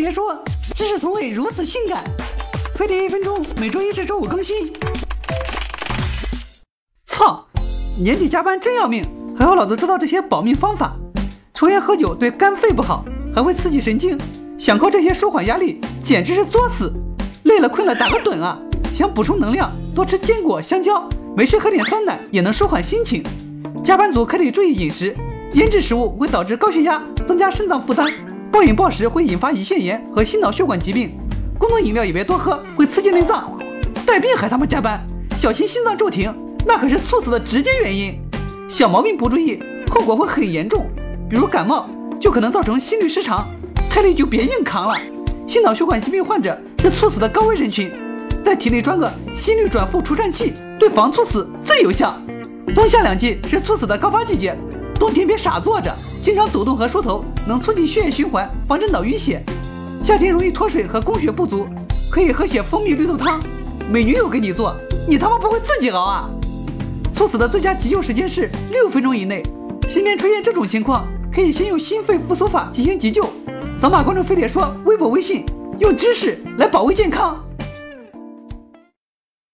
别说，知识从未如此性感。飞碟一分钟，每周一至周五更新。操，年底加班真要命，还好老子知道这些保命方法。抽烟喝酒对肝肺不好，还会刺激神经，想靠这些舒缓压力，简直是作死。累了困了打个盹啊！想补充能量，多吃坚果、香蕉，没事喝点酸奶也能舒缓心情。加班族可得注意饮食，腌制食物会导致高血压，增加肾脏负担；暴饮暴食会引发胰腺炎和心脑血管疾病。功能饮料也别多喝，会刺激内脏。带病还他妈加班，小心心脏骤停，那可是猝死的直接原因。小毛病不注意，后果会很严重，比如感冒就可能造成心律失常，太累就别硬扛了。心脑血管疾病患者是猝死的高危人群，在体内装个心率转复除颤器，对防猝死最有效。冬夏两季是猝死的高发季节，冬天别傻坐着，经常走动和梳头能促进血液循环，防止脑淤血。夏天容易脱水和供血不足，可以喝些蜂蜜绿豆汤。美女友给你做，你他妈不会自己熬啊？猝死的最佳急救时间是六分钟以内。身边出现这种情况，可以先用心肺复苏法进行急救。扫码关注飞碟说微博微信，用知识来保卫健康。